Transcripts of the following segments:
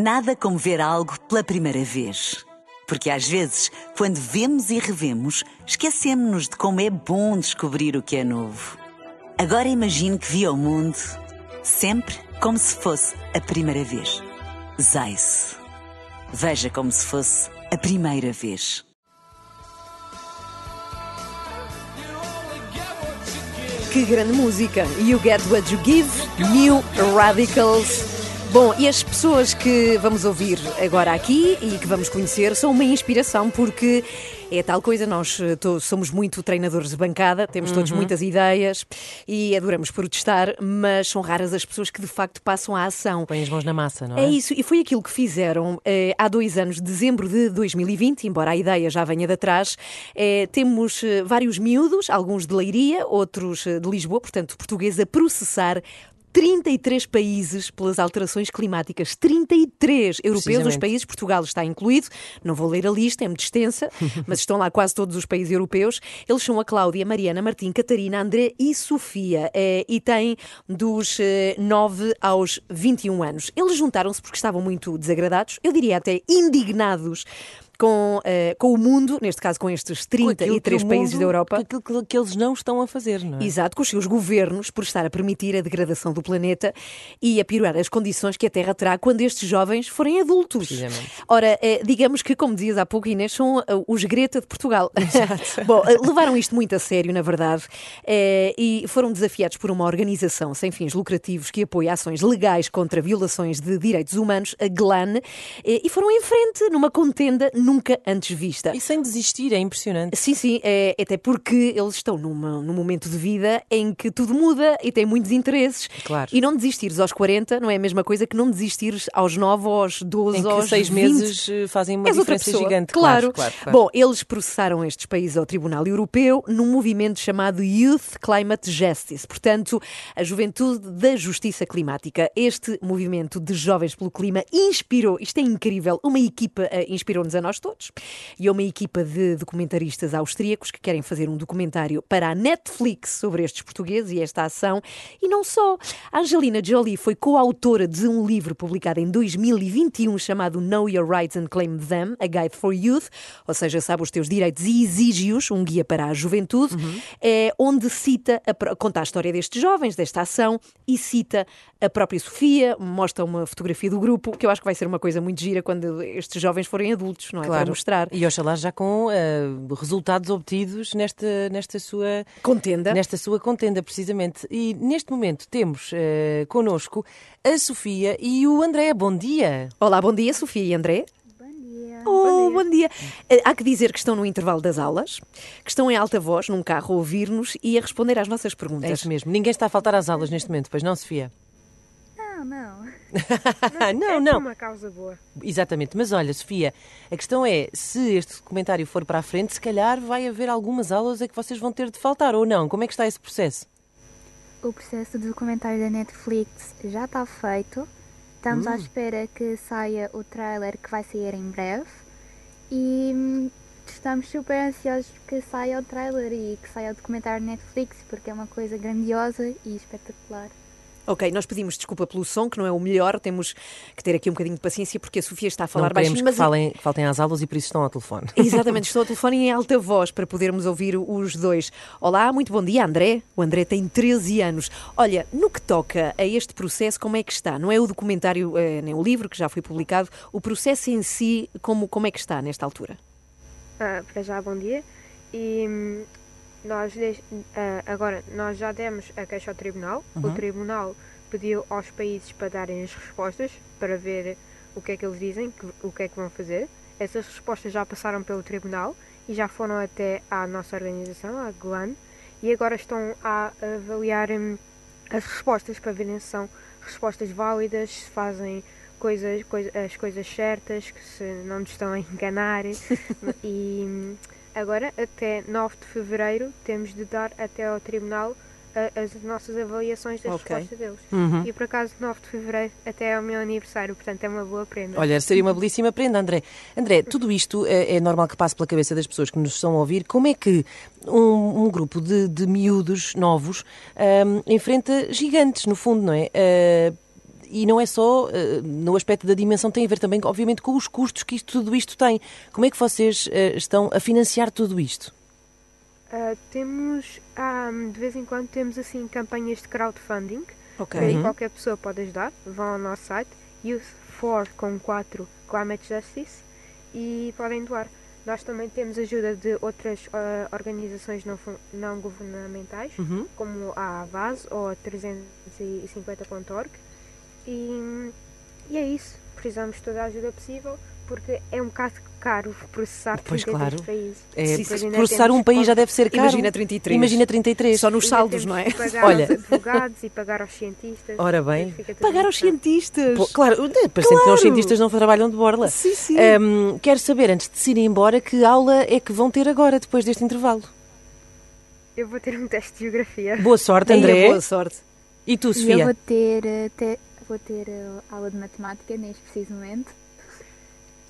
Nada como ver algo pela primeira vez. Porque às vezes, quando vemos e revemos, esquecemos-nos de como é bom descobrir o que é novo. Agora imagine que viu o mundo sempre como se fosse a primeira vez. Zais. Veja como se fosse a primeira vez. Que grande música! You Get What You Give, New Radicals. Bom, e as pessoas que vamos ouvir agora aqui e que vamos conhecer são uma inspiração porque é tal coisa, nós eh, somos muito treinadores de bancada, temos todos uhum. muitas ideias e adoramos protestar, mas são raras as pessoas que de facto passam à ação. Põem as mãos na massa, não é? É isso, e foi aquilo que fizeram eh, há dois anos, dezembro de 2020, embora a ideia já venha de trás. Eh, temos eh, vários miúdos, alguns de Leiria, outros eh, de Lisboa, portanto português, a processar 33 países pelas alterações climáticas. 33 europeus, os países, Portugal está incluído. Não vou ler a lista, é muito extensa, mas estão lá quase todos os países europeus. Eles são a Cláudia, Mariana, Martim, Catarina, André e Sofia. Eh, e têm dos 9 eh, aos 21 anos. Eles juntaram-se porque estavam muito desagradados, eu diria até indignados com, uh, com o mundo, neste caso com estes 33 com países mundo, da Europa. Aquilo que, que, eles não estão a fazer, não é? Exato, com os seus governos, por estar a permitir a degradação do planeta e a piorar as condições que a Terra terá quando estes jovens forem adultos. Ora, uh, digamos que, como dizias há pouco, Inês, são uh, os Greta de Portugal. Bom, levaram isto muito a sério, na verdade, e foram desafiados por uma organização sem fins lucrativos que apoia ações legais contra violações de direitos humanos, a GLAN, e foram em frente numa contenda nunca antes vista. E sem desistir, é impressionante. Sim, sim, é, até porque eles estão numa, num momento de vida em que tudo muda e têm muitos interesses. Claro. E não desistires aos 40 não é a mesma coisa que não desistires aos 9, aos 12, em que aos seis 20. meses eh, fazem uma És diferença gigante. Claro. Claro, claro, Bom, eles processaram estes países ao Tribunal Europeu num movimento chamado Youth Climate Justice, portanto, a juventude da justiça climática. Este movimento de jovens pelo clima inspirou, isto é incrível, uma equipa uh, inspirou-nos a nós nós todos. E é uma equipa de documentaristas austríacos que querem fazer um documentário para a Netflix sobre estes portugueses e esta ação. E não só. A Angelina Jolie foi coautora de um livro publicado em 2021 chamado Know Your Rights and Claim Them, A Guide for Youth, ou seja, sabe os teus direitos e exige-os, um guia para a juventude, uhum. é, onde cita, a, conta a história destes jovens, desta ação, e cita a própria Sofia, mostra uma fotografia do grupo, que eu acho que vai ser uma coisa muito gira quando estes jovens forem adultos, não é? Claro. Para mostrar. E oxalá já com uh, resultados obtidos nesta, nesta sua contenda. Nesta sua contenda, precisamente. E neste momento temos uh, connosco a Sofia e o André. Bom dia. Olá, bom dia, Sofia e André. Oh, bom dia. Eh, há que dizer que estão no intervalo das aulas, que estão em alta voz, num carro, a ouvir-nos e a responder às nossas perguntas. É isso mesmo. Ninguém está a faltar às aulas neste momento, pois não, Sofia? Não, não. não, é não. uma causa boa. Exatamente. Mas olha, Sofia, a questão é, se este documentário for para a frente, se calhar vai haver algumas aulas a que vocês vão ter de faltar, ou não? Como é que está esse processo? O processo do documentário da Netflix já está feito. Estamos hum. à espera que saia o trailer que vai sair em breve. E hum, estamos super ansiosos que saia o trailer e que saia o documentário da Netflix, porque é uma coisa grandiosa e espetacular. Ok, nós pedimos desculpa pelo som, que não é o melhor, temos que ter aqui um bocadinho de paciência porque a Sofia está a falar não baixinho. Mas que falem, faltem às aulas e por isso estão ao telefone. Exatamente, estou ao telefone em alta voz para podermos ouvir os dois. Olá, muito bom dia, André. O André tem 13 anos. Olha, no que toca a este processo, como é que está? Não é o documentário, eh, nem o livro que já foi publicado, o processo em si, como, como é que está nesta altura? Ah, para já, bom dia. E hum, nós ah, agora nós já demos a queixa ao tribunal. Uhum. O tribunal pediu aos países para darem as respostas para ver o que é que eles dizem, o que é que vão fazer. Essas respostas já passaram pelo tribunal e já foram até à nossa organização, a GLAN, e agora estão a avaliar hum, as respostas para verem se são respostas válidas, se fazem coisas, coisa, as coisas certas, que se não nos estão a enganar. e hum, agora, até 9 de fevereiro, temos de dar até ao tribunal as nossas avaliações das okay. respostas deles. Uhum. E por acaso, 9 de fevereiro até é o meu aniversário, portanto é uma boa prenda. Olha, seria uma belíssima prenda, André. André, tudo isto é, é normal que passe pela cabeça das pessoas que nos estão a ouvir. Como é que um, um grupo de, de miúdos novos um, enfrenta gigantes, no fundo, não é? Uh, e não é só uh, no aspecto da dimensão, tem a ver também, obviamente, com os custos que isto, tudo isto tem. Como é que vocês uh, estão a financiar tudo isto? Uh, temos, um, de vez em quando, temos assim campanhas de crowdfunding. Ok. Aí Uhum. qualquer pessoa pode ajudar. Vão ao nosso site, Youth for com 4 Climate Justice e podem doar. Nós também temos ajuda de outras ah, organizações não, não governamentais, Uhum. como a Avaz ou a 350.org. E, e é isso. Precisamos de toda a ajuda possível porque é um bocado caro processar Pois, 33 claro. países. É, Sim, sim. processar um país já deve ser caro. Imagina 33. Imagina 33. Só nos Ainda saldos, não é? Pagar Olha. aos advogados e pagar aos cientistas. Ora bem. Pagar aos cientistas. Pô, claro, parecendo que os cientistas não trabalham de borla. Sim, sim. Hum, quero saber, antes de se irem embora, que aula é que vão ter agora, depois deste intervalo? Eu vou ter um teste de geografia. Boa sorte, André. boa sorte. E tu, E eu Sofia? vou ter, eh, te- vou ter eh, aula de matemática neste preciso momento.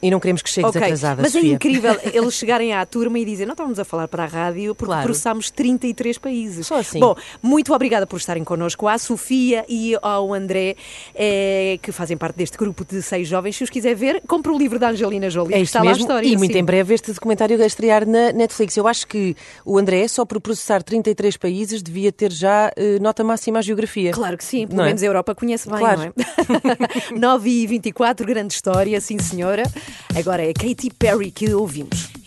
E não queremos que chegues Ok, atrasada, Mas é Sofia. incrível eles chegarem à turma e dizerem não estávamos a falar para a rádio porque Claro. processámos 33 países. Só assim. Bom, muito obrigada por estarem connosco, à Sofia e ao André, eh, que fazem parte deste grupo de seis jovens. Se os quiser ver, compre o livro da Angelina Jolie, É está lá a mesmo, história. e muito sim. em breve este documentário a estrear na Netflix. Eu acho que o André, só por processar 33 países, devia ter já eh, nota máxima à geografia. Claro que sim, pelo Não é? menos a Europa conhece bem, Claro. não é? 9 e 24, grande história, sim senhora. Agora é Katy Perry que ouvimos.